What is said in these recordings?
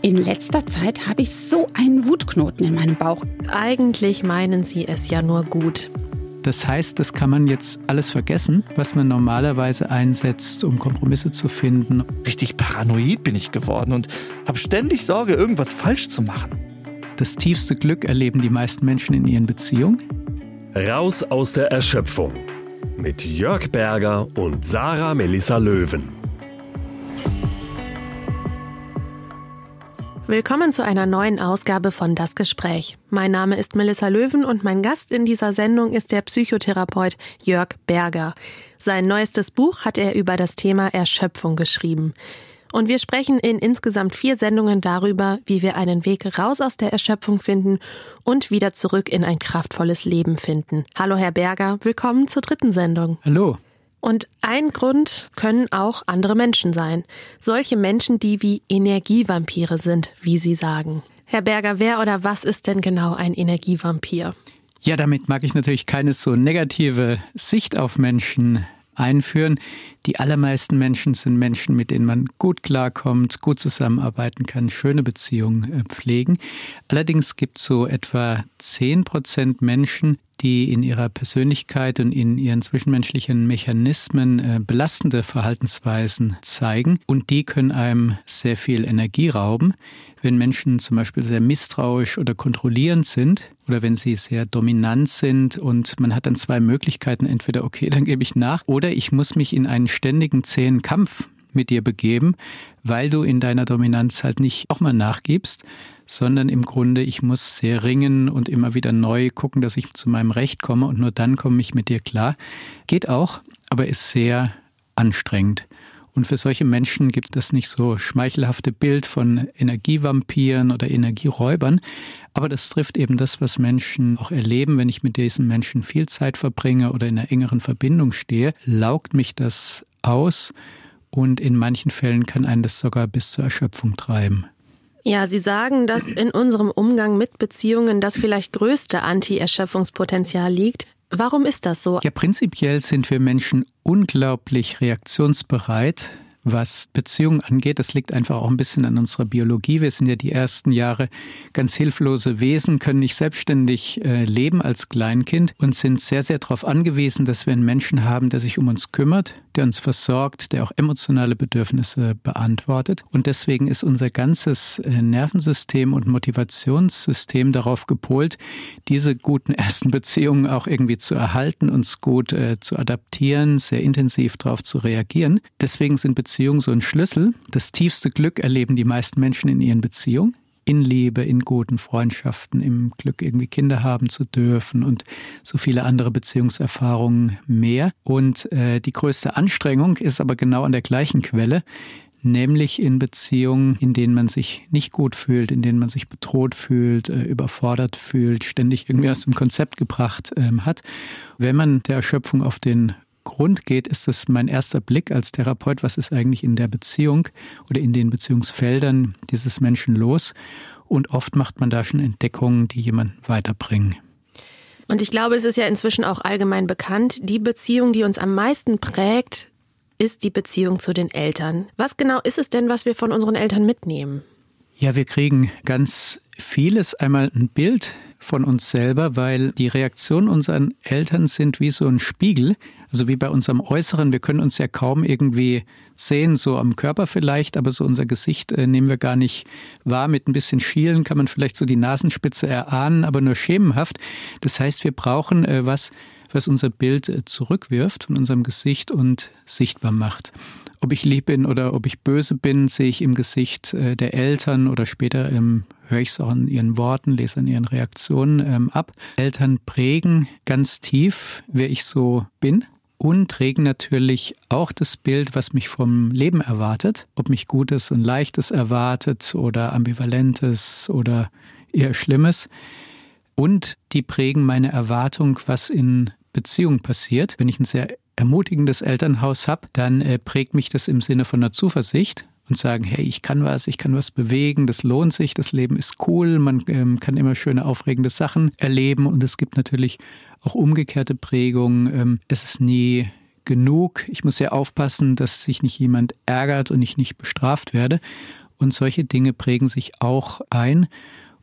In letzter Zeit habe ich so einen Wutknoten in meinem Bauch. Eigentlich meinen Sie es ja nur gut. Das heißt, das kann man jetzt alles vergessen, was man normalerweise einsetzt, um Kompromisse zu finden. Richtig paranoid bin ich geworden und habe ständig Sorge, irgendwas falsch zu machen. Das tiefste Glück erleben die meisten Menschen in ihren Beziehungen. Raus aus der Erschöpfung mit Jörg Berger und Sarah Melissa Löwen. Willkommen zu einer neuen Ausgabe von Das Gespräch. Mein Name ist Melissa Löwen und mein Gast in dieser Sendung ist der Psychotherapeut Jörg Berger. Sein neuestes Buch hat er über das Thema Erschöpfung geschrieben. Und wir sprechen in insgesamt vier Sendungen darüber, wie wir einen Weg raus aus der Erschöpfung finden und wieder zurück in ein kraftvolles Leben finden. Hallo Herr Berger, willkommen zur dritten Sendung. Hallo. Und ein Grund können auch andere Menschen sein. Solche Menschen, die wie Energievampire sind, wie Sie sagen. Herr Berger, wer oder was ist denn genau ein Energievampir? Ja, damit mag ich natürlich keine so negative Sicht auf Menschen einführen. Die allermeisten Menschen sind Menschen, mit denen man gut klarkommt, gut zusammenarbeiten kann, schöne Beziehungen äh, pflegen. Allerdings gibt es so etwa zehn Prozent Menschen, die in ihrer Persönlichkeit und in ihren zwischenmenschlichen Mechanismen äh, belastende Verhaltensweisen zeigen. Und die können einem sehr viel Energie rauben. Wenn Menschen zum Beispiel sehr misstrauisch oder kontrollierend sind oder wenn sie sehr dominant sind und man hat dann zwei Möglichkeiten, entweder okay, dann gebe ich nach oder ich muss mich in einen ständigen zähen Kampf mit dir begeben, weil du in deiner Dominanz halt nicht auch mal nachgibst, sondern im Grunde, ich muss sehr ringen und immer wieder neu gucken, dass ich zu meinem Recht komme und nur dann komme ich mit dir klar. Geht auch, aber ist sehr anstrengend. Und für solche Menschen gibt es nicht so schmeichelhafte Bild von Energievampiren oder Energieräubern. Aber das trifft eben das, was Menschen auch erleben. Wenn ich mit diesen Menschen viel Zeit verbringe oder in einer engeren Verbindung stehe, laugt mich das aus. Und in manchen Fällen kann einen das sogar bis zur Erschöpfung treiben. Ja, Sie sagen, dass in unserem Umgang mit Beziehungen das vielleicht größte Anti-Erschöpfungspotenzial liegt. Warum ist das so? Ja, prinzipiell sind wir Menschen unglaublich reaktionsbereit was Beziehungen angeht. Das liegt einfach auch ein bisschen an unserer Biologie. Wir sind ja die ersten Jahre ganz hilflose Wesen, können nicht selbstständig äh, leben als Kleinkind und sind sehr, sehr darauf angewiesen, dass wir einen Menschen haben, der sich um uns kümmert, der uns versorgt, der auch emotionale Bedürfnisse beantwortet. Und deswegen ist unser ganzes äh, Nervensystem und Motivationssystem darauf gepolt, diese guten ersten Beziehungen auch irgendwie zu erhalten, uns gut äh, zu adaptieren, sehr intensiv darauf zu reagieren. Deswegen sind Beziehungen Beziehung so ein Schlüssel. Das tiefste Glück erleben die meisten Menschen in ihren Beziehungen. In Liebe, in guten Freundschaften, im Glück, irgendwie Kinder haben zu dürfen und so viele andere Beziehungserfahrungen mehr. Und äh, die größte Anstrengung ist aber genau an der gleichen Quelle, nämlich in Beziehungen, in denen man sich nicht gut fühlt, in denen man sich bedroht fühlt, äh, überfordert fühlt, ständig irgendwie aus dem Konzept gebracht ähm, hat. Wenn man der Erschöpfung auf den Grund geht, ist es mein erster Blick als Therapeut, was ist eigentlich in der Beziehung oder in den Beziehungsfeldern dieses Menschen los. Und oft macht man da schon Entdeckungen, die jemanden weiterbringen. Und ich glaube, es ist ja inzwischen auch allgemein bekannt, die Beziehung, die uns am meisten prägt, ist die Beziehung zu den Eltern. Was genau ist es denn, was wir von unseren Eltern mitnehmen? Ja, wir kriegen ganz vieles. Einmal ein Bild von uns selber, weil die Reaktionen unserer Eltern sind wie so ein Spiegel, also wie bei unserem Äußeren. Wir können uns ja kaum irgendwie sehen, so am Körper vielleicht, aber so unser Gesicht äh, nehmen wir gar nicht wahr. Mit ein bisschen Schielen kann man vielleicht so die Nasenspitze erahnen, aber nur schemenhaft. Das heißt, wir brauchen äh, was, was unser Bild äh, zurückwirft von unserem Gesicht und sichtbar macht. Ob ich lieb bin oder ob ich böse bin, sehe ich im Gesicht äh, der Eltern oder später ähm, höre ich es auch in ihren Worten, lese an ihren Reaktionen ähm, ab. Eltern prägen ganz tief, wer ich so bin und prägen natürlich auch das Bild, was mich vom Leben erwartet. Ob mich Gutes und Leichtes erwartet oder Ambivalentes oder eher Schlimmes. Und die prägen meine Erwartung, was in Beziehung passiert. Wenn ich ein sehr ermutigendes Elternhaus habe, dann äh, prägt mich das im Sinne von einer Zuversicht und sagen, hey, ich kann was, ich kann was bewegen, das lohnt sich, das Leben ist cool, man ähm, kann immer schöne, aufregende Sachen erleben und es gibt natürlich auch umgekehrte Prägungen. Ähm, es ist nie genug. Ich muss sehr aufpassen, dass sich nicht jemand ärgert und ich nicht bestraft werde. Und solche Dinge prägen sich auch ein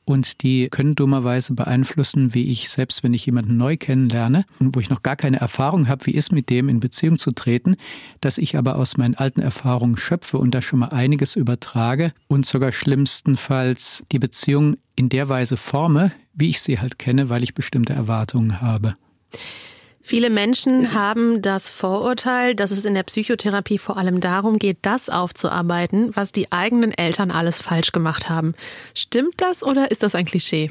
und die können dummerweise beeinflussen, wie ich selbst, wenn ich jemanden neu kennenlerne und wo ich noch gar keine Erfahrung habe, wie ist mit dem in Beziehung zu treten, dass ich aber aus meinen alten Erfahrungen schöpfe und da schon mal einiges übertrage und sogar schlimmstenfalls die Beziehung in der Weise forme, wie ich sie halt kenne, weil ich bestimmte Erwartungen habe. Viele Menschen haben das Vorurteil, dass es in der Psychotherapie vor allem darum geht, das aufzuarbeiten, was die eigenen Eltern alles falsch gemacht haben. Stimmt das oder ist das ein Klischee?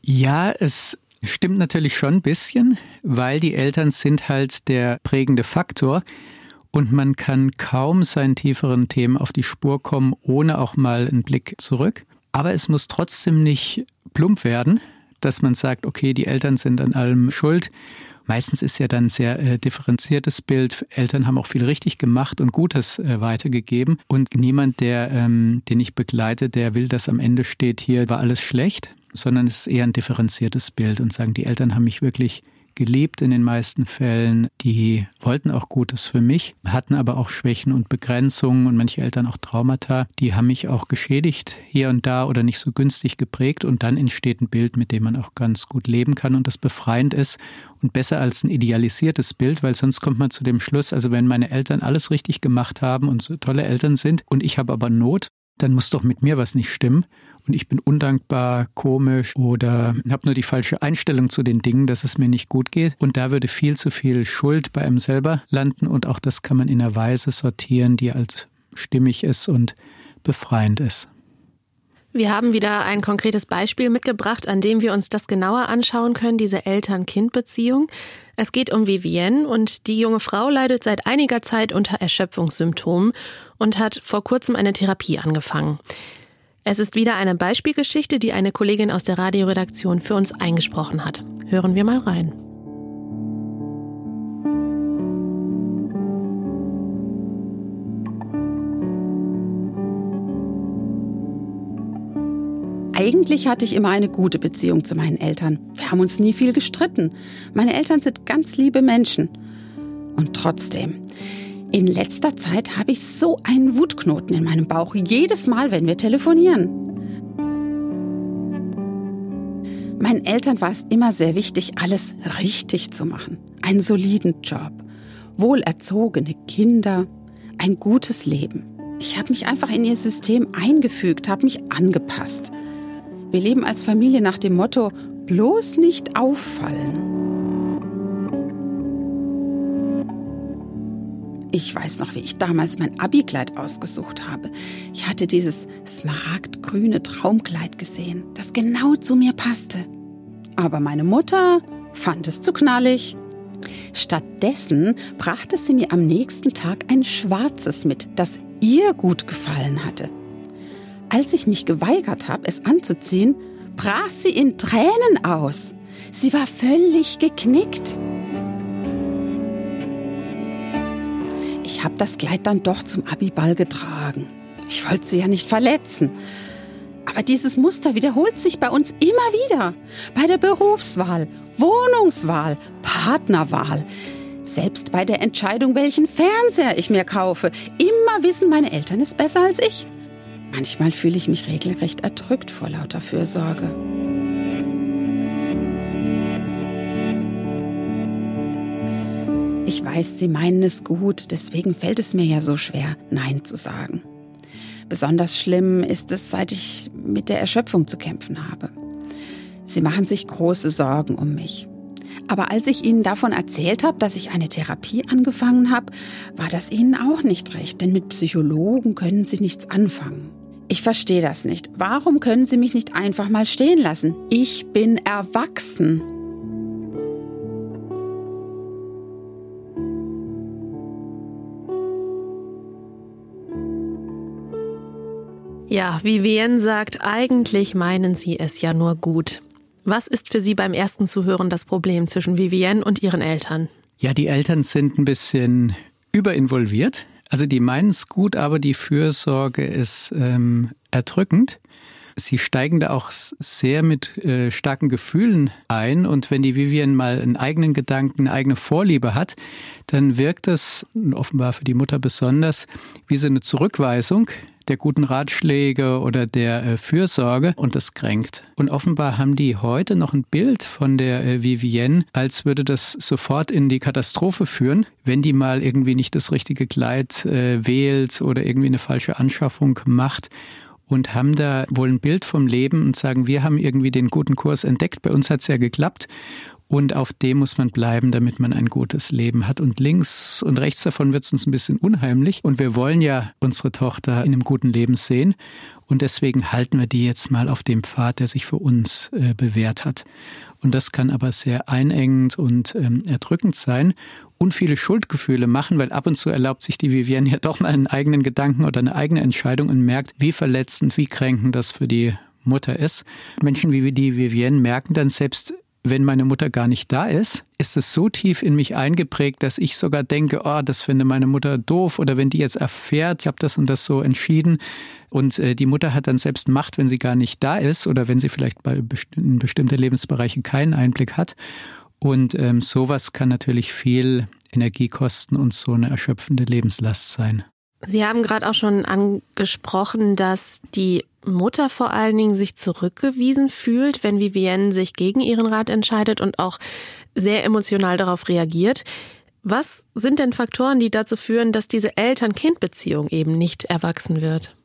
Ja, es stimmt natürlich schon ein bisschen, weil die Eltern sind halt der prägende Faktor und man kann kaum seinen tieferen Themen auf die Spur kommen, ohne auch mal einen Blick zurück. Aber es muss trotzdem nicht plump werden, dass man sagt, okay, die Eltern sind an allem schuld Meistens ist ja dann ein sehr äh, differenziertes Bild. Eltern haben auch viel richtig gemacht und Gutes äh, weitergegeben. Und niemand, der, ähm, den ich begleite, der will, dass am Ende steht, hier war alles schlecht, sondern es ist eher ein differenziertes Bild und sagen, die Eltern haben mich wirklich geliebt in den meisten Fällen. Die wollten auch Gutes für mich, hatten aber auch Schwächen und Begrenzungen und manche Eltern auch Traumata. Die haben mich auch geschädigt hier und da oder nicht so günstig geprägt und dann entsteht ein Bild, mit dem man auch ganz gut leben kann und das befreiend ist und besser als ein idealisiertes Bild, weil sonst kommt man zu dem Schluss, also wenn meine Eltern alles richtig gemacht haben und so tolle Eltern sind und ich habe aber Not, dann muss doch mit mir was nicht stimmen und ich bin undankbar, komisch oder habe nur die falsche Einstellung zu den Dingen, dass es mir nicht gut geht. Und da würde viel zu viel Schuld bei einem selber landen und auch das kann man in einer Weise sortieren, die als stimmig ist und befreiend ist. Wir haben wieder ein konkretes Beispiel mitgebracht, an dem wir uns das genauer anschauen können, diese Eltern-Kind-Beziehung. Es geht um Vivienne und die junge Frau leidet seit einiger Zeit unter Erschöpfungssymptomen und hat vor kurzem eine Therapie angefangen. Es ist wieder eine Beispielgeschichte, die eine Kollegin aus der Radioredaktion für uns eingesprochen hat. Hören wir mal rein. Eigentlich hatte ich immer eine gute Beziehung zu meinen Eltern. Wir haben uns nie viel gestritten. Meine Eltern sind ganz liebe Menschen. Und trotzdem, in letzter Zeit habe ich so einen Wutknoten in meinem Bauch, jedes Mal, wenn wir telefonieren. Meinen Eltern war es immer sehr wichtig, alles richtig zu machen. Einen soliden Job, wohlerzogene Kinder, ein gutes Leben. Ich habe mich einfach in ihr System eingefügt, habe mich angepasst. Wir leben als Familie nach dem Motto, bloß nicht auffallen. Ich weiß noch, wie ich damals mein Abikleid ausgesucht habe. Ich hatte dieses smaragdgrüne Traumkleid gesehen, das genau zu mir passte. Aber meine Mutter fand es zu knallig. Stattdessen brachte sie mir am nächsten Tag ein schwarzes mit, das ihr gut gefallen hatte. Als ich mich geweigert habe, es anzuziehen, brach sie in Tränen aus. Sie war völlig geknickt. Ich habe das Kleid dann doch zum Abiball getragen. Ich wollte sie ja nicht verletzen. Aber dieses Muster wiederholt sich bei uns immer wieder. Bei der Berufswahl, Wohnungswahl, Partnerwahl. Selbst bei der Entscheidung, welchen Fernseher ich mir kaufe. Immer wissen meine Eltern es besser als ich. Manchmal fühle ich mich regelrecht erdrückt vor lauter Fürsorge. Ich weiß, Sie meinen es gut, deswegen fällt es mir ja so schwer, Nein zu sagen. Besonders schlimm ist es, seit ich mit der Erschöpfung zu kämpfen habe. Sie machen sich große Sorgen um mich. Aber als ich Ihnen davon erzählt habe, dass ich eine Therapie angefangen habe, war das Ihnen auch nicht recht, denn mit Psychologen können Sie nichts anfangen. Ich verstehe das nicht. Warum können Sie mich nicht einfach mal stehen lassen? Ich bin erwachsen. Ja, Vivienne sagt, eigentlich meinen sie es ja nur gut. Was ist für Sie beim ersten Zuhören das Problem zwischen Vivienne und ihren Eltern? Ja, die Eltern sind ein bisschen überinvolviert. Also die meinen es gut, aber die Fürsorge ist ähm, erdrückend. Sie steigen da auch sehr mit äh, starken Gefühlen ein und wenn die Vivian mal einen eigenen Gedanken, eine eigene Vorliebe hat, dann wirkt das offenbar für die Mutter besonders wie so eine Zurückweisung, der guten Ratschläge oder der äh, Fürsorge und das kränkt. Und offenbar haben die heute noch ein Bild von der äh, Vivienne, als würde das sofort in die Katastrophe führen, wenn die mal irgendwie nicht das richtige Kleid äh, wählt oder irgendwie eine falsche Anschaffung macht und haben da wohl ein Bild vom Leben und sagen, wir haben irgendwie den guten Kurs entdeckt, bei uns hat es ja geklappt und auf dem muss man bleiben, damit man ein gutes Leben hat. Und links und rechts davon wird es uns ein bisschen unheimlich. Und wir wollen ja unsere Tochter in einem guten Leben sehen. Und deswegen halten wir die jetzt mal auf dem Pfad, der sich für uns äh, bewährt hat. Und das kann aber sehr einengend und ähm, erdrückend sein und viele Schuldgefühle machen, weil ab und zu erlaubt sich die Vivienne ja doch mal einen eigenen Gedanken oder eine eigene Entscheidung und merkt, wie verletzend, wie kränkend das für die Mutter ist. Menschen wie die Vivienne merken dann selbst, wenn meine Mutter gar nicht da ist, ist es so tief in mich eingeprägt, dass ich sogar denke, oh, das finde meine Mutter doof oder wenn die jetzt erfährt, ich habe das und das so entschieden und äh, die Mutter hat dann selbst Macht, wenn sie gar nicht da ist oder wenn sie vielleicht bei best in bestimmte Lebensbereiche keinen Einblick hat. Und ähm, sowas kann natürlich viel Energie kosten und so eine erschöpfende Lebenslast sein. Sie haben gerade auch schon angesprochen, dass die Mutter vor allen Dingen sich zurückgewiesen fühlt, wenn Vivienne sich gegen ihren Rat entscheidet und auch sehr emotional darauf reagiert. Was sind denn Faktoren, die dazu führen, dass diese Eltern-Kind-Beziehung eben nicht erwachsen wird?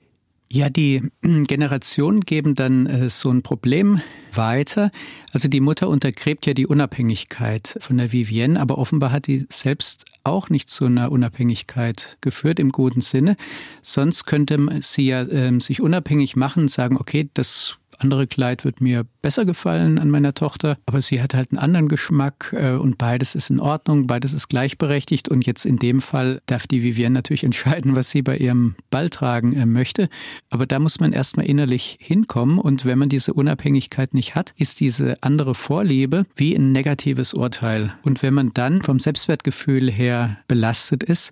Ja, die Generationen geben dann äh, so ein Problem weiter. Also die Mutter untergräbt ja die Unabhängigkeit von der Vivienne, aber offenbar hat die selbst auch nicht zu einer Unabhängigkeit geführt im guten Sinne. Sonst könnte sie ja äh, sich unabhängig machen und sagen, okay, das andere Kleid wird mir besser gefallen an meiner Tochter, aber sie hat halt einen anderen Geschmack äh, und beides ist in Ordnung, beides ist gleichberechtigt und jetzt in dem Fall darf die Vivienne natürlich entscheiden, was sie bei ihrem Ball tragen äh, möchte, aber da muss man erstmal innerlich hinkommen und wenn man diese Unabhängigkeit nicht hat, ist diese andere Vorliebe wie ein negatives Urteil. Und wenn man dann vom Selbstwertgefühl her belastet ist,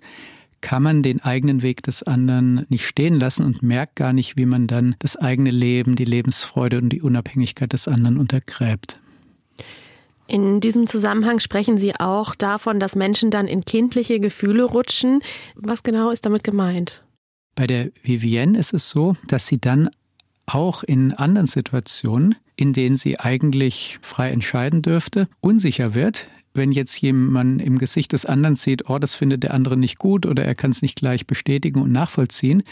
kann man den eigenen Weg des anderen nicht stehen lassen und merkt gar nicht, wie man dann das eigene Leben, die Lebensfreude und die Unabhängigkeit des anderen untergräbt. In diesem Zusammenhang sprechen Sie auch davon, dass Menschen dann in kindliche Gefühle rutschen. Was genau ist damit gemeint? Bei der Vivienne ist es so, dass sie dann auch in anderen Situationen, in denen sie eigentlich frei entscheiden dürfte, unsicher wird, wenn jetzt jemand im Gesicht des anderen sieht, oh, das findet der andere nicht gut oder er kann es nicht gleich bestätigen und nachvollziehen.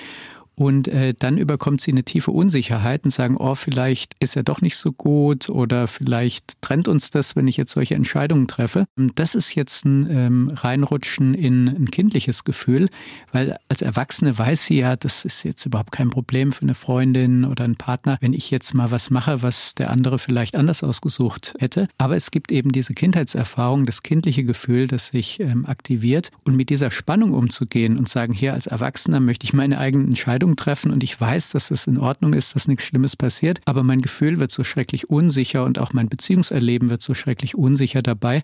Und äh, dann überkommt sie eine tiefe Unsicherheit und sagen, oh, vielleicht ist er doch nicht so gut oder vielleicht trennt uns das, wenn ich jetzt solche Entscheidungen treffe. Das ist jetzt ein ähm, Reinrutschen in ein kindliches Gefühl, weil als Erwachsene weiß sie ja, das ist jetzt überhaupt kein Problem für eine Freundin oder einen Partner, wenn ich jetzt mal was mache, was der andere vielleicht anders ausgesucht hätte. Aber es gibt eben diese Kindheitserfahrung, das kindliche Gefühl, das sich ähm, aktiviert. Und mit dieser Spannung umzugehen und sagen, hier als Erwachsener möchte ich meine eigenen Entscheidungen Entscheidung treffen und ich weiß, dass es in Ordnung ist, dass nichts Schlimmes passiert, aber mein Gefühl wird so schrecklich unsicher und auch mein Beziehungserleben wird so schrecklich unsicher dabei.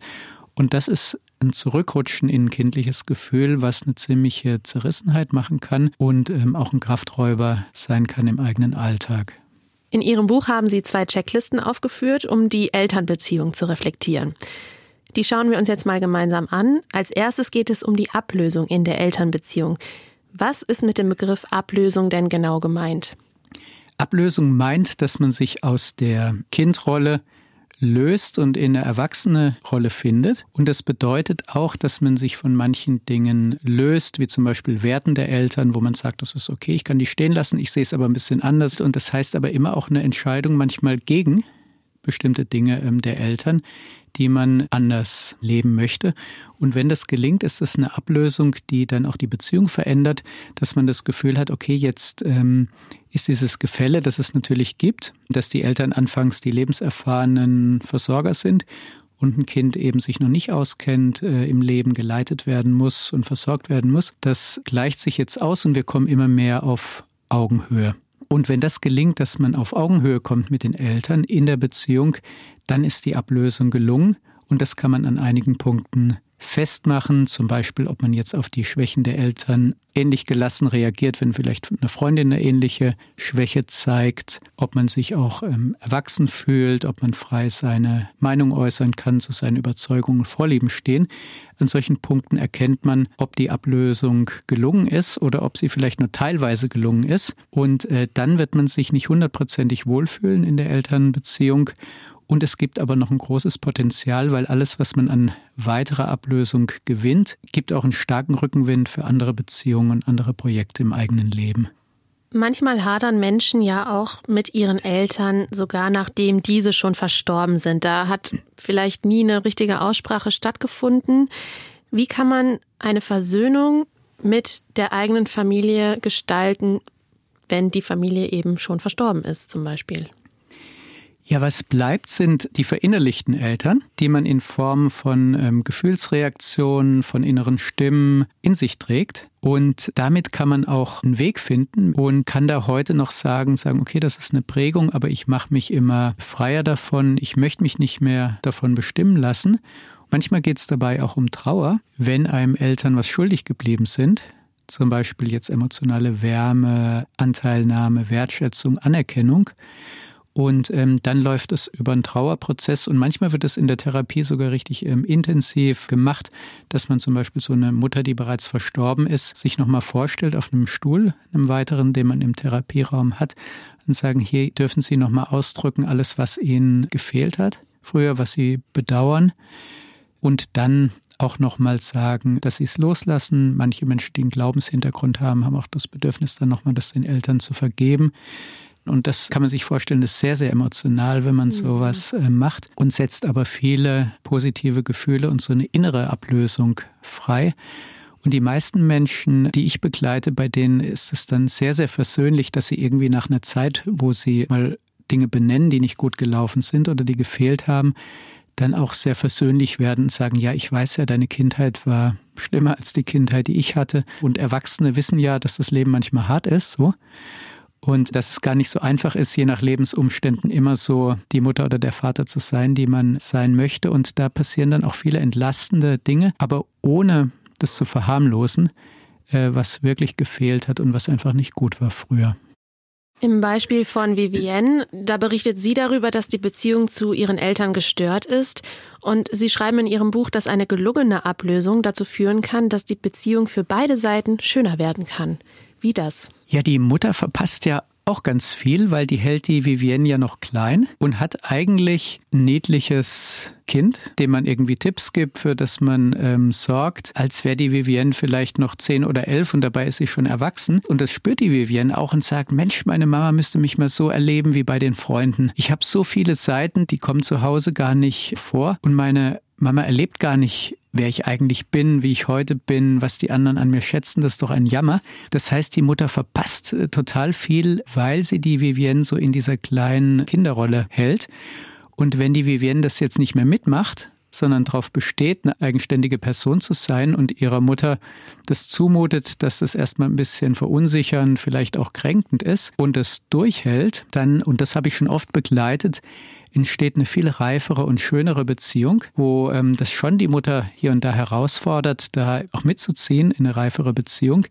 Und das ist ein Zurückrutschen in ein kindliches Gefühl, was eine ziemliche Zerrissenheit machen kann und ähm, auch ein Krafträuber sein kann im eigenen Alltag. In Ihrem Buch haben Sie zwei Checklisten aufgeführt, um die Elternbeziehung zu reflektieren. Die schauen wir uns jetzt mal gemeinsam an. Als erstes geht es um die Ablösung in der Elternbeziehung. Was ist mit dem Begriff Ablösung denn genau gemeint? Ablösung meint, dass man sich aus der Kindrolle löst und in eine erwachsene Rolle findet. Und das bedeutet auch, dass man sich von manchen Dingen löst, wie zum Beispiel Werten der Eltern, wo man sagt, das ist okay, ich kann die stehen lassen, ich sehe es aber ein bisschen anders. Und das heißt aber immer auch eine Entscheidung manchmal gegen bestimmte Dinge ähm, der Eltern, die man anders leben möchte. Und wenn das gelingt, ist das eine Ablösung, die dann auch die Beziehung verändert, dass man das Gefühl hat, okay, jetzt ähm, ist dieses Gefälle, das es natürlich gibt, dass die Eltern anfangs die lebenserfahrenen Versorger sind und ein Kind eben sich noch nicht auskennt, äh, im Leben geleitet werden muss und versorgt werden muss. Das gleicht sich jetzt aus und wir kommen immer mehr auf Augenhöhe. Und wenn das gelingt, dass man auf Augenhöhe kommt mit den Eltern in der Beziehung, dann ist die Ablösung gelungen und das kann man an einigen Punkten festmachen, zum Beispiel, ob man jetzt auf die Schwächen der Eltern ähnlich gelassen reagiert, wenn vielleicht eine Freundin eine ähnliche Schwäche zeigt, ob man sich auch ähm, erwachsen fühlt, ob man frei seine Meinung äußern kann, zu seinen Überzeugungen und Vorlieben stehen. An solchen Punkten erkennt man, ob die Ablösung gelungen ist oder ob sie vielleicht nur teilweise gelungen ist. Und äh, dann wird man sich nicht hundertprozentig wohlfühlen in der Elternbeziehung und es gibt aber noch ein großes Potenzial, weil alles, was man an weiterer Ablösung gewinnt, gibt auch einen starken Rückenwind für andere Beziehungen und andere Projekte im eigenen Leben. Manchmal hadern Menschen ja auch mit ihren Eltern, sogar nachdem diese schon verstorben sind. Da hat vielleicht nie eine richtige Aussprache stattgefunden. Wie kann man eine Versöhnung mit der eigenen Familie gestalten, wenn die Familie eben schon verstorben ist, zum Beispiel? Ja, was bleibt, sind die verinnerlichten Eltern, die man in Form von ähm, Gefühlsreaktionen, von inneren Stimmen in sich trägt. Und damit kann man auch einen Weg finden und kann da heute noch sagen, sagen, okay, das ist eine Prägung, aber ich mache mich immer freier davon, ich möchte mich nicht mehr davon bestimmen lassen. Manchmal geht es dabei auch um Trauer, wenn einem Eltern was schuldig geblieben sind, zum Beispiel jetzt emotionale Wärme, Anteilnahme, Wertschätzung, Anerkennung. Und ähm, dann läuft es über einen Trauerprozess und manchmal wird es in der Therapie sogar richtig ähm, intensiv gemacht, dass man zum Beispiel so eine Mutter, die bereits verstorben ist, sich nochmal vorstellt auf einem Stuhl, einem weiteren, den man im Therapieraum hat, und sagen, hier dürfen Sie nochmal ausdrücken, alles, was Ihnen gefehlt hat, früher, was Sie bedauern. Und dann auch nochmal sagen, dass sie es loslassen. Manche Menschen, die einen Glaubenshintergrund haben, haben auch das Bedürfnis, dann nochmal das den Eltern zu vergeben. Und das kann man sich vorstellen, ist sehr, sehr emotional, wenn man mhm. sowas äh, macht und setzt aber viele positive Gefühle und so eine innere Ablösung frei. Und die meisten Menschen, die ich begleite, bei denen ist es dann sehr, sehr versöhnlich, dass sie irgendwie nach einer Zeit, wo sie mal Dinge benennen, die nicht gut gelaufen sind oder die gefehlt haben, dann auch sehr versöhnlich werden und sagen, ja, ich weiß ja, deine Kindheit war schlimmer als die Kindheit, die ich hatte. Und Erwachsene wissen ja, dass das Leben manchmal hart ist, so und dass es gar nicht so einfach ist, je nach Lebensumständen immer so die Mutter oder der Vater zu sein, die man sein möchte. Und da passieren dann auch viele entlastende Dinge, aber ohne das zu verharmlosen, äh, was wirklich gefehlt hat und was einfach nicht gut war früher. Im Beispiel von Vivienne, da berichtet sie darüber, dass die Beziehung zu ihren Eltern gestört ist. Und sie schreiben in ihrem Buch, dass eine gelungene Ablösung dazu führen kann, dass die Beziehung für beide Seiten schöner werden kann. Wie das? Ja, die Mutter verpasst ja auch ganz viel, weil die hält die Vivienne ja noch klein und hat eigentlich niedliches Kind, dem man irgendwie Tipps gibt, für das man ähm, sorgt, als wäre die Vivienne vielleicht noch zehn oder elf und dabei ist sie schon erwachsen. Und das spürt die Vivienne auch und sagt, Mensch, meine Mama müsste mich mal so erleben wie bei den Freunden. Ich habe so viele Seiten, die kommen zu Hause gar nicht vor und meine Mama erlebt gar nicht, wer ich eigentlich bin, wie ich heute bin, was die anderen an mir schätzen, das ist doch ein Jammer. Das heißt, die Mutter verpasst äh, total viel, weil sie die Vivienne so in dieser kleinen Kinderrolle hält. Und wenn die Vivienne das jetzt nicht mehr mitmacht, sondern darauf besteht, eine eigenständige Person zu sein und ihrer Mutter das zumutet, dass das erstmal ein bisschen verunsichern, vielleicht auch kränkend ist und es durchhält, dann, und das habe ich schon oft begleitet, entsteht eine viel reifere und schönere Beziehung, wo ähm, das schon die Mutter hier und da herausfordert, da auch mitzuziehen in eine reifere Beziehung.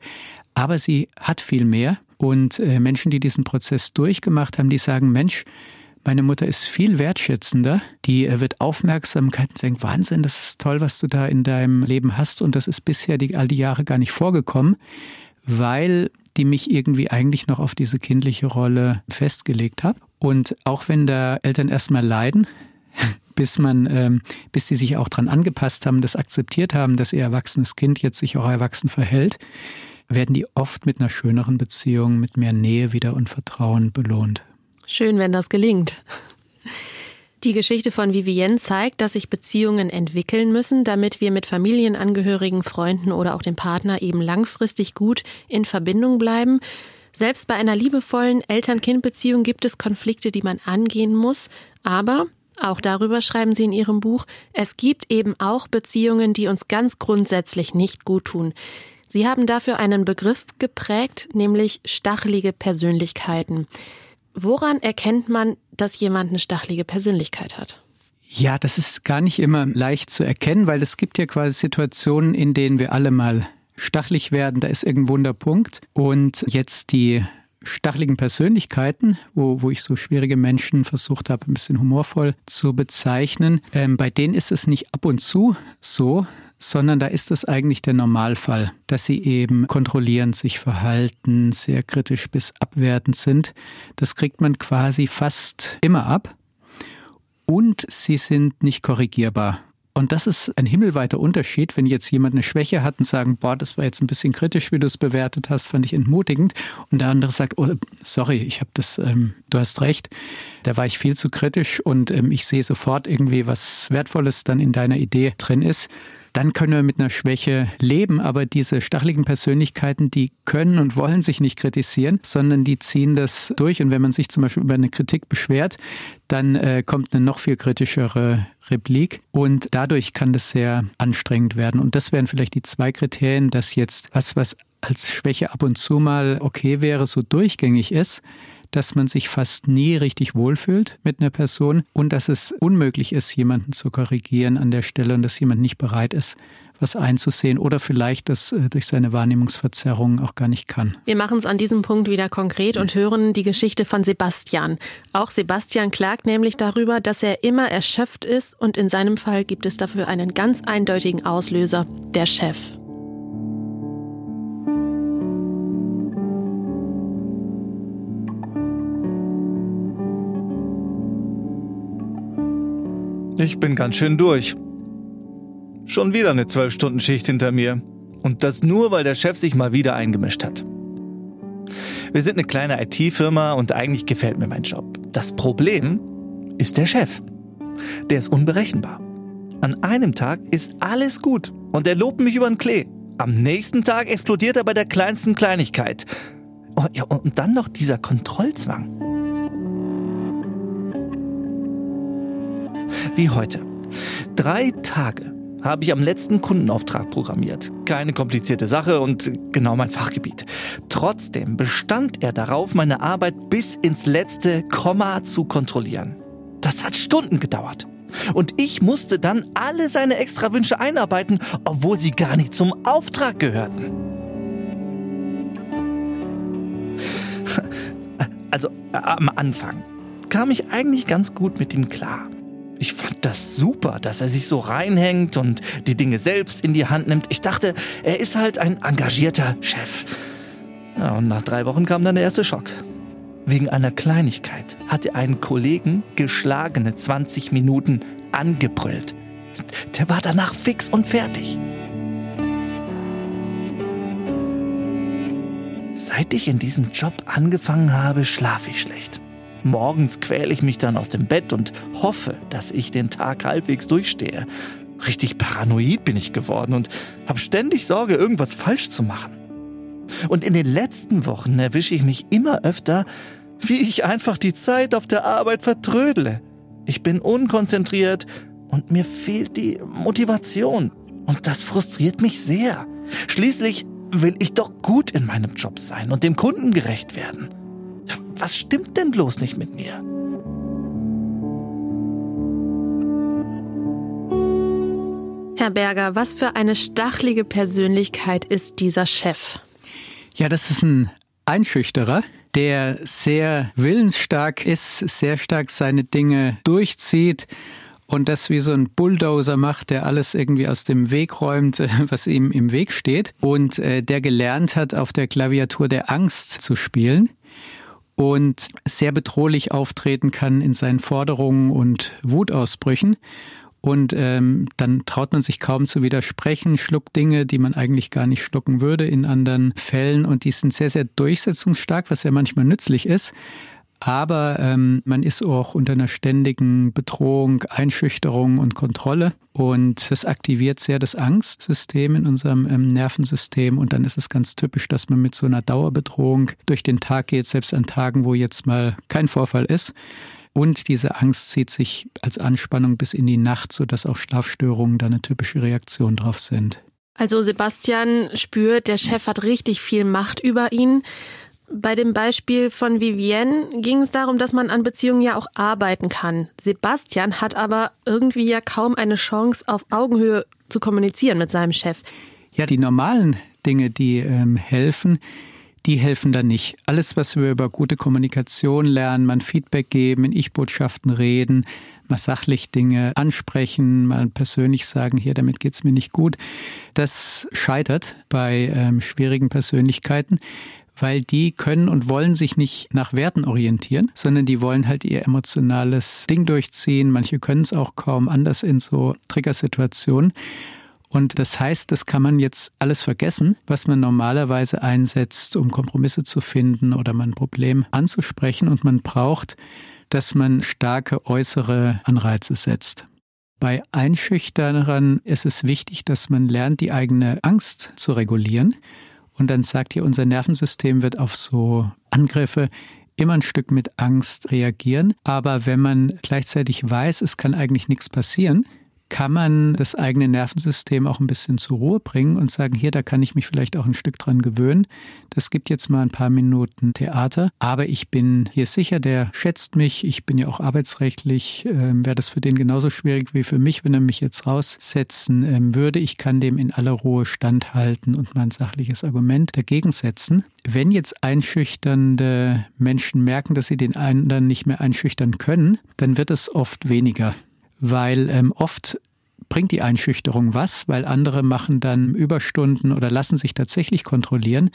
Aber sie hat viel mehr. Und äh, Menschen, die diesen Prozess durchgemacht haben, die sagen, Mensch, meine Mutter ist viel wertschätzender. Die äh, wird Aufmerksamkeit und denkt, Wahnsinn, das ist toll, was du da in deinem Leben hast. Und das ist bisher die, all die Jahre gar nicht vorgekommen, weil die mich irgendwie eigentlich noch auf diese kindliche Rolle festgelegt hat. Und auch wenn da Eltern erstmal leiden, bis man, ähm, bis sie sich auch dran angepasst haben, das akzeptiert haben, dass ihr erwachsenes Kind jetzt sich auch erwachsen verhält, werden die oft mit einer schöneren Beziehung, mit mehr Nähe wieder und Vertrauen belohnt. Schön, wenn das gelingt. Die Geschichte von Vivienne zeigt, dass sich Beziehungen entwickeln müssen, damit wir mit Familienangehörigen, Freunden oder auch dem Partner eben langfristig gut in Verbindung bleiben. Selbst bei einer liebevollen Eltern-Kind-Beziehung gibt es Konflikte, die man angehen muss. Aber, auch darüber schreiben Sie in Ihrem Buch, es gibt eben auch Beziehungen, die uns ganz grundsätzlich nicht gut tun. Sie haben dafür einen Begriff geprägt, nämlich stachelige Persönlichkeiten. Woran erkennt man, dass jemand eine stachelige Persönlichkeit hat? Ja, das ist gar nicht immer leicht zu erkennen, weil es gibt ja quasi Situationen, in denen wir alle mal stachelig werden. Da ist irgendwo ein Punkt. Und jetzt die stacheligen Persönlichkeiten, wo, wo ich so schwierige Menschen versucht habe, ein bisschen humorvoll zu bezeichnen, ähm, bei denen ist es nicht ab und zu so, sondern da ist es eigentlich der Normalfall, dass sie eben kontrollierend sich verhalten, sehr kritisch bis abwertend sind. Das kriegt man quasi fast immer ab. Und sie sind nicht korrigierbar. Und das ist ein himmelweiter Unterschied, wenn jetzt jemand eine Schwäche hat und sagen, boah, das war jetzt ein bisschen kritisch, wie du es bewertet hast, fand ich entmutigend. Und der andere sagt, oh, sorry, ich habe das, ähm, du hast recht, da war ich viel zu kritisch und ähm, ich sehe sofort irgendwie, was Wertvolles dann in deiner Idee drin ist dann können wir mit einer Schwäche leben. Aber diese stacheligen Persönlichkeiten, die können und wollen sich nicht kritisieren, sondern die ziehen das durch. Und wenn man sich zum Beispiel über eine Kritik beschwert, dann äh, kommt eine noch viel kritischere Replik und dadurch kann das sehr anstrengend werden. Und das wären vielleicht die zwei Kriterien, dass jetzt was, was als Schwäche ab und zu mal okay wäre, so durchgängig ist, dass man sich fast nie richtig wohlfühlt mit einer Person und dass es unmöglich ist, jemanden zu korrigieren an der Stelle und dass jemand nicht bereit ist, was einzusehen oder vielleicht das äh, durch seine Wahrnehmungsverzerrung auch gar nicht kann. Wir machen es an diesem Punkt wieder konkret und hören die Geschichte von Sebastian. Auch Sebastian klagt nämlich darüber, dass er immer erschöpft ist und in seinem Fall gibt es dafür einen ganz eindeutigen Auslöser, der Chef. Ich bin ganz schön durch. Schon wieder eine 12-Stunden-Schicht hinter mir. Und das nur, weil der Chef sich mal wieder eingemischt hat. Wir sind eine kleine IT-Firma und eigentlich gefällt mir mein Job. Das Problem ist der Chef. Der ist unberechenbar. An einem Tag ist alles gut und er lobt mich über den Klee. Am nächsten Tag explodiert er bei der kleinsten Kleinigkeit. Oh, ja, und dann noch dieser Kontrollzwang. Wie heute. Drei Tage habe ich am letzten Kundenauftrag programmiert. Keine komplizierte Sache und genau mein Fachgebiet. Trotzdem bestand er darauf, meine Arbeit bis ins letzte Komma zu kontrollieren. Das hat Stunden gedauert. Und ich musste dann alle seine Extrawünsche einarbeiten, obwohl sie gar nicht zum Auftrag gehörten. Also am Anfang kam ich eigentlich ganz gut mit ihm klar. Ich fand das super, dass er sich so reinhängt und die Dinge selbst in die Hand nimmt. Ich dachte, er ist halt ein engagierter Chef. Ja, und nach drei Wochen kam dann der erste Schock. Wegen einer Kleinigkeit hatte einen Kollegen geschlagene 20 Minuten angebrüllt. Der war danach fix und fertig. Seit ich in diesem Job angefangen habe, schlafe ich schlecht. Morgens quäle ich mich dann aus dem Bett und hoffe, dass ich den Tag halbwegs durchstehe. Richtig paranoid bin ich geworden und habe ständig Sorge, irgendwas falsch zu machen. Und in den letzten Wochen erwische ich mich immer öfter, wie ich einfach die Zeit auf der Arbeit vertrödle. Ich bin unkonzentriert und mir fehlt die Motivation. Und das frustriert mich sehr. Schließlich will ich doch gut in meinem Job sein und dem Kunden gerecht werden. Was stimmt denn bloß nicht mit mir? Herr Berger, was für eine stachlige Persönlichkeit ist dieser Chef? Ja, das ist ein Einschüchterer, der sehr willensstark ist, sehr stark seine Dinge durchzieht und das wie so ein Bulldozer macht, der alles irgendwie aus dem Weg räumt, was ihm im Weg steht und äh, der gelernt hat, auf der Klaviatur der Angst zu spielen und sehr bedrohlich auftreten kann in seinen Forderungen und Wutausbrüchen. Und ähm, dann traut man sich kaum zu widersprechen, schluckt Dinge, die man eigentlich gar nicht schlucken würde in anderen Fällen. Und die sind sehr, sehr durchsetzungsstark, was ja manchmal nützlich ist. Aber ähm, man ist auch unter einer ständigen Bedrohung, Einschüchterung und Kontrolle. Und das aktiviert sehr das Angstsystem in unserem ähm, Nervensystem. Und dann ist es ganz typisch, dass man mit so einer Dauerbedrohung durch den Tag geht, selbst an Tagen, wo jetzt mal kein Vorfall ist. Und diese Angst zieht sich als Anspannung bis in die Nacht, sodass auch Schlafstörungen da eine typische Reaktion drauf sind. Also Sebastian spürt, der Chef hat richtig viel Macht über ihn. Bei dem Beispiel von Vivienne ging es darum, dass man an Beziehungen ja auch arbeiten kann. Sebastian hat aber irgendwie ja kaum eine Chance, auf Augenhöhe zu kommunizieren mit seinem Chef. Ja, die normalen Dinge, die ähm, helfen, die helfen dann nicht. Alles, was wir über gute Kommunikation lernen, man Feedback geben, in Ich-Botschaften reden, mal sachlich Dinge ansprechen, mal persönlich sagen, hier, damit geht's mir nicht gut, das scheitert bei ähm, schwierigen Persönlichkeiten weil die können und wollen sich nicht nach Werten orientieren, sondern die wollen halt ihr emotionales Ding durchziehen. Manche können es auch kaum anders in so Triggersituationen. Und das heißt, das kann man jetzt alles vergessen, was man normalerweise einsetzt, um Kompromisse zu finden oder man ein Problem anzusprechen. Und man braucht, dass man starke äußere Anreize setzt. Bei Einschüchterern ist es wichtig, dass man lernt, die eigene Angst zu regulieren. Und dann sagt ihr, unser Nervensystem wird auf so Angriffe immer ein Stück mit Angst reagieren. Aber wenn man gleichzeitig weiß, es kann eigentlich nichts passieren, kann man das eigene Nervensystem auch ein bisschen zur Ruhe bringen und sagen, hier, da kann ich mich vielleicht auch ein Stück dran gewöhnen. Das gibt jetzt mal ein paar Minuten Theater, aber ich bin hier sicher, der schätzt mich. Ich bin ja auch arbeitsrechtlich, ähm, wäre das für den genauso schwierig wie für mich, wenn er mich jetzt raussetzen ähm, würde. Ich kann dem in aller Ruhe standhalten und mein sachliches Argument dagegen setzen. Wenn jetzt einschüchternde Menschen merken, dass sie den anderen nicht mehr einschüchtern können, dann wird es oft weniger weil ähm, oft bringt die Einschüchterung was, weil andere machen dann Überstunden oder lassen sich tatsächlich kontrollieren.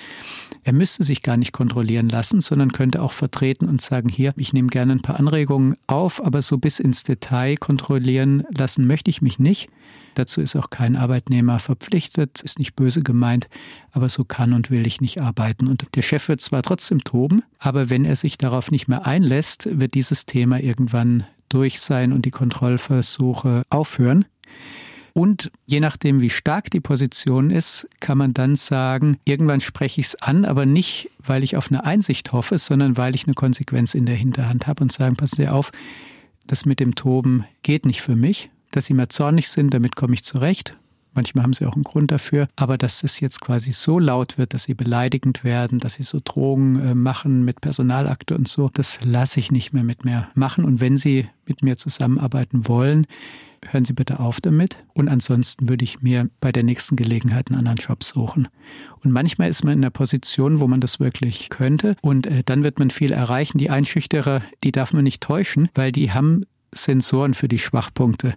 Er müsste sich gar nicht kontrollieren lassen, sondern könnte auch vertreten und sagen, hier, ich nehme gerne ein paar Anregungen auf, aber so bis ins Detail kontrollieren lassen möchte ich mich nicht. Dazu ist auch kein Arbeitnehmer verpflichtet, ist nicht böse gemeint, aber so kann und will ich nicht arbeiten. Und der Chef wird zwar trotzdem toben, aber wenn er sich darauf nicht mehr einlässt, wird dieses Thema irgendwann durch sein und die Kontrollversuche aufhören. Und je nachdem, wie stark die Position ist, kann man dann sagen, irgendwann spreche ich es an, aber nicht, weil ich auf eine Einsicht hoffe, sondern weil ich eine Konsequenz in der Hinterhand habe und sagen, passen Sie auf, das mit dem Toben geht nicht für mich. Dass Sie mal zornig sind, damit komme ich zurecht. Manchmal haben sie auch einen Grund dafür. Aber dass es jetzt quasi so laut wird, dass sie beleidigend werden, dass sie so Drogen äh, machen mit Personalakte und so, das lasse ich nicht mehr mit mir machen. Und wenn sie mit mir zusammenarbeiten wollen, hören Sie bitte auf damit. Und ansonsten würde ich mir bei der nächsten Gelegenheit einen anderen Job suchen. Und manchmal ist man in einer Position, wo man das wirklich könnte. Und äh, dann wird man viel erreichen. Die Einschüchterer, die darf man nicht täuschen, weil die haben Sensoren für die Schwachpunkte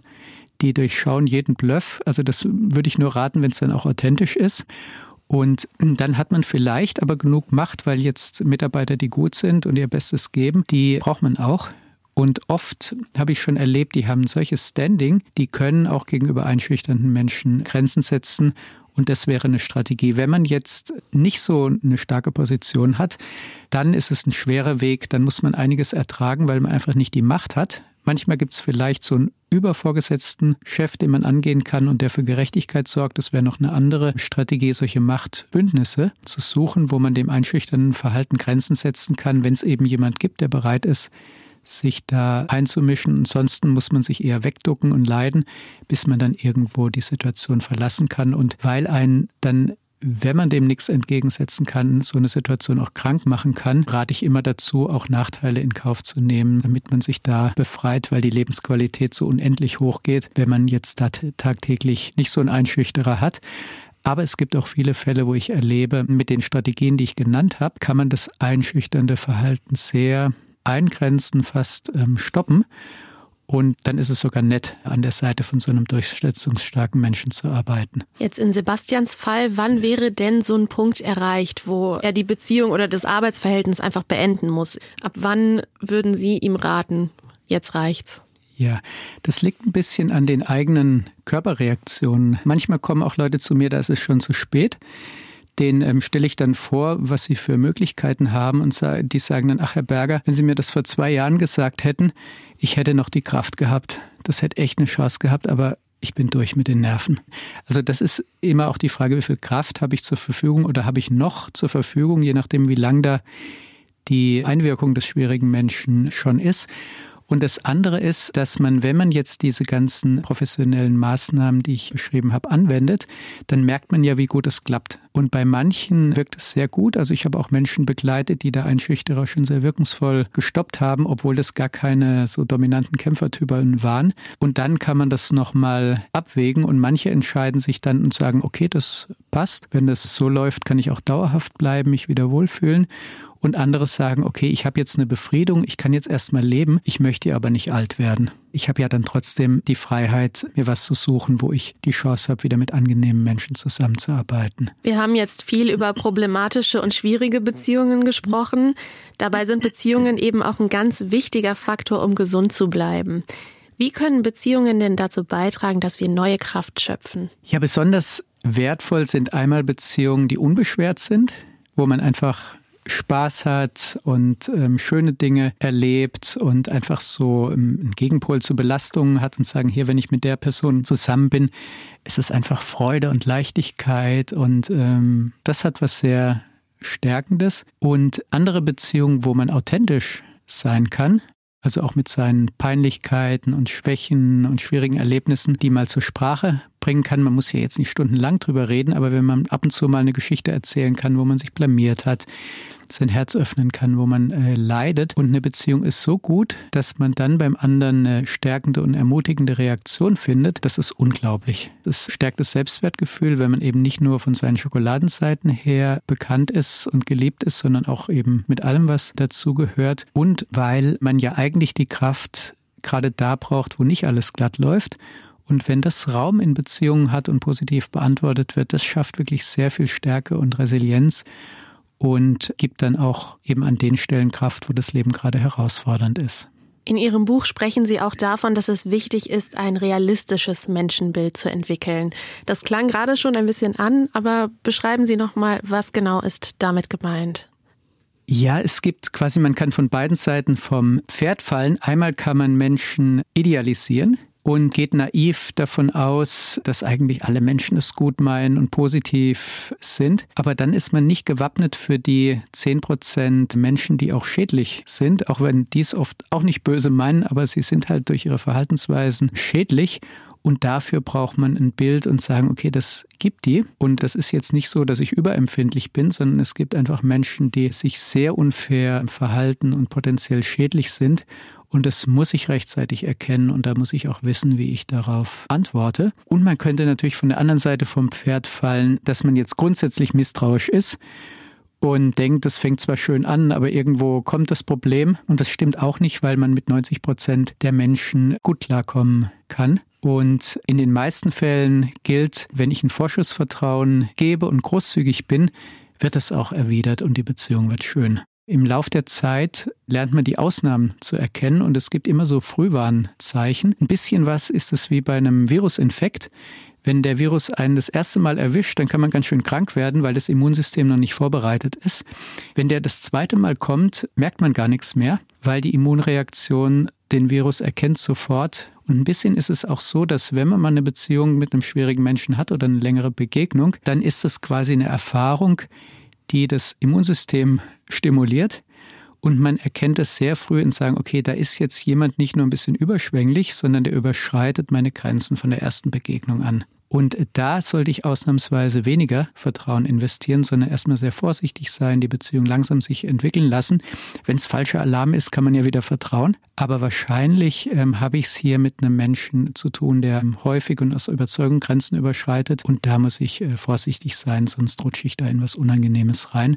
die durchschauen jeden Bluff. Also das würde ich nur raten, wenn es dann auch authentisch ist. Und dann hat man vielleicht aber genug Macht, weil jetzt Mitarbeiter, die gut sind und ihr Bestes geben, die braucht man auch. Und oft habe ich schon erlebt, die haben solches Standing, die können auch gegenüber einschüchternden Menschen Grenzen setzen. Und das wäre eine Strategie. Wenn man jetzt nicht so eine starke Position hat, dann ist es ein schwerer Weg. Dann muss man einiges ertragen, weil man einfach nicht die Macht hat. Manchmal gibt es vielleicht so einen übervorgesetzten Chef, den man angehen kann und der für Gerechtigkeit sorgt. Das wäre noch eine andere Strategie, solche Machtbündnisse zu suchen, wo man dem einschüchternden Verhalten Grenzen setzen kann, wenn es eben jemand gibt, der bereit ist, sich da einzumischen. Ansonsten muss man sich eher wegducken und leiden, bis man dann irgendwo die Situation verlassen kann. Und weil ein dann wenn man dem nichts entgegensetzen kann, so eine Situation auch krank machen kann, rate ich immer dazu, auch Nachteile in Kauf zu nehmen, damit man sich da befreit, weil die Lebensqualität so unendlich hoch geht, wenn man jetzt da tagtäglich nicht so einen Einschüchterer hat. Aber es gibt auch viele Fälle, wo ich erlebe, mit den Strategien, die ich genannt habe, kann man das einschüchternde Verhalten sehr eingrenzen, fast ähm, stoppen. Und dann ist es sogar nett, an der Seite von so einem durchsetzungsstarken Menschen zu arbeiten. Jetzt in Sebastians Fall, wann wäre denn so ein Punkt erreicht, wo er die Beziehung oder das Arbeitsverhältnis einfach beenden muss? Ab wann würden Sie ihm raten, jetzt reicht's? Ja, das liegt ein bisschen an den eigenen Körperreaktionen. Manchmal kommen auch Leute zu mir, da ist es schon zu spät den ähm, stelle ich dann vor, was sie für Möglichkeiten haben und die sagen dann, ach Herr Berger, wenn Sie mir das vor zwei Jahren gesagt hätten, ich hätte noch die Kraft gehabt. Das hätte echt eine Chance gehabt, aber ich bin durch mit den Nerven. Also das ist immer auch die Frage, wie viel Kraft habe ich zur Verfügung oder habe ich noch zur Verfügung, je nachdem, wie lang da die Einwirkung des schwierigen Menschen schon ist. Und das andere ist, dass man, wenn man jetzt diese ganzen professionellen Maßnahmen, die ich beschrieben habe, anwendet, dann merkt man ja, wie gut es klappt. Und bei manchen wirkt es sehr gut. Also ich habe auch Menschen begleitet, die da Einschüchterer schon sehr wirkungsvoll gestoppt haben, obwohl das gar keine so dominanten Kämpfertypen waren. Und dann kann man das nochmal abwägen und manche entscheiden sich dann und sagen, okay, das passt. Wenn das so läuft, kann ich auch dauerhaft bleiben, mich wieder wohlfühlen und andere sagen, okay, ich habe jetzt eine Befriedung, ich kann jetzt erstmal leben, ich möchte aber nicht alt werden. Ich habe ja dann trotzdem die Freiheit, mir was zu suchen, wo ich die Chance habe, wieder mit angenehmen Menschen zusammenzuarbeiten. Wir haben jetzt viel über problematische und schwierige Beziehungen gesprochen. Dabei sind Beziehungen eben auch ein ganz wichtiger Faktor, um gesund zu bleiben. Wie können Beziehungen denn dazu beitragen, dass wir neue Kraft schöpfen? Ja, besonders wertvoll sind einmal Beziehungen, die unbeschwert sind, wo man einfach Spaß hat und ähm, schöne Dinge erlebt und einfach so ähm, einen Gegenpol zu Belastungen hat und sagen, hier, wenn ich mit der Person zusammen bin, ist es einfach Freude und Leichtigkeit und ähm, das hat was sehr Stärkendes. Und andere Beziehungen, wo man authentisch sein kann, also auch mit seinen Peinlichkeiten und Schwächen und schwierigen Erlebnissen, die mal zur Sprache bringen kann. Man muss ja jetzt nicht stundenlang drüber reden, aber wenn man ab und zu mal eine Geschichte erzählen kann, wo man sich blamiert hat, sein Herz öffnen kann, wo man äh, leidet. Und eine Beziehung ist so gut, dass man dann beim anderen eine stärkende und ermutigende Reaktion findet, das ist unglaublich. Das stärkt das Selbstwertgefühl, wenn man eben nicht nur von seinen Schokoladenseiten her bekannt ist und geliebt ist, sondern auch eben mit allem, was dazu gehört und weil man ja eigentlich die Kraft gerade da braucht, wo nicht alles glatt läuft. Und wenn das Raum in Beziehungen hat und positiv beantwortet wird, das schafft wirklich sehr viel Stärke und Resilienz und gibt dann auch eben an den Stellen Kraft, wo das Leben gerade herausfordernd ist. In Ihrem Buch sprechen Sie auch davon, dass es wichtig ist, ein realistisches Menschenbild zu entwickeln. Das klang gerade schon ein bisschen an, aber beschreiben Sie noch mal, was genau ist damit gemeint? Ja, es gibt quasi, man kann von beiden Seiten vom Pferd fallen. Einmal kann man Menschen idealisieren, und geht naiv davon aus, dass eigentlich alle Menschen es gut meinen und positiv sind. Aber dann ist man nicht gewappnet für die zehn Prozent Menschen, die auch schädlich sind, auch wenn dies oft auch nicht böse meinen, aber sie sind halt durch ihre Verhaltensweisen schädlich. Und dafür braucht man ein Bild und sagen, okay, das gibt die. Und das ist jetzt nicht so, dass ich überempfindlich bin, sondern es gibt einfach Menschen, die sich sehr unfair verhalten und potenziell schädlich sind. Und das muss ich rechtzeitig erkennen und da muss ich auch wissen, wie ich darauf antworte. Und man könnte natürlich von der anderen Seite vom Pferd fallen, dass man jetzt grundsätzlich misstrauisch ist und denkt, das fängt zwar schön an, aber irgendwo kommt das Problem. Und das stimmt auch nicht, weil man mit 90 Prozent der Menschen gut klarkommen kann. Und in den meisten Fällen gilt, wenn ich ein Vorschussvertrauen gebe und großzügig bin, wird das auch erwidert und die Beziehung wird schön. Im Lauf der Zeit lernt man die Ausnahmen zu erkennen und es gibt immer so Frühwarnzeichen. Ein bisschen was ist es wie bei einem Virusinfekt. Wenn der Virus einen das erste Mal erwischt, dann kann man ganz schön krank werden, weil das Immunsystem noch nicht vorbereitet ist. Wenn der das zweite Mal kommt, merkt man gar nichts mehr, weil die Immunreaktion den Virus erkennt sofort. Und ein bisschen ist es auch so, dass wenn man mal eine Beziehung mit einem schwierigen Menschen hat oder eine längere Begegnung, dann ist es quasi eine Erfahrung, die das Immunsystem stimuliert. Und man erkennt es sehr früh und sagen, okay, da ist jetzt jemand nicht nur ein bisschen überschwänglich, sondern der überschreitet meine Grenzen von der ersten Begegnung an. Und da sollte ich ausnahmsweise weniger Vertrauen investieren, sondern erstmal sehr vorsichtig sein, die Beziehung langsam sich entwickeln lassen. Wenn es falscher Alarm ist, kann man ja wieder vertrauen. Aber wahrscheinlich ähm, habe ich es hier mit einem Menschen zu tun, der häufig und aus Überzeugung Grenzen überschreitet. Und da muss ich äh, vorsichtig sein, sonst rutsche ich da in was Unangenehmes rein.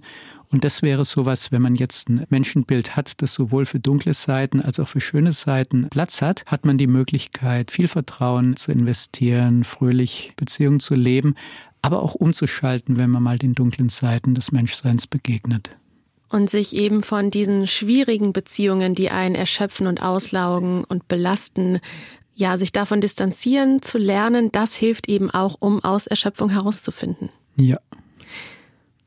Und das wäre sowas, wenn man jetzt ein Menschenbild hat, das sowohl für dunkle Seiten als auch für schöne Seiten Platz hat, hat man die Möglichkeit, viel Vertrauen zu investieren, fröhlich Beziehungen zu leben, aber auch umzuschalten, wenn man mal den dunklen Seiten des Menschseins begegnet und sich eben von diesen schwierigen Beziehungen, die einen erschöpfen und auslaugen und belasten, ja, sich davon distanzieren zu lernen, das hilft eben auch, um aus Erschöpfung herauszufinden. Ja,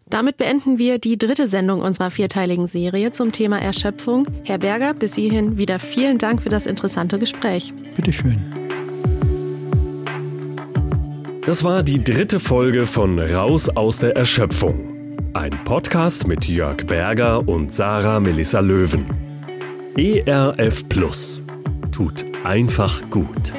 damit beenden wir die dritte Sendung unserer vierteiligen Serie zum Thema Erschöpfung. Herr Berger, bis hierhin wieder vielen Dank für das interessante Gespräch. Bitteschön. Das war die dritte Folge von Raus aus der Erschöpfung. Ein Podcast mit Jörg Berger und Sarah Melissa Löwen. ERF Plus. Tut einfach gut.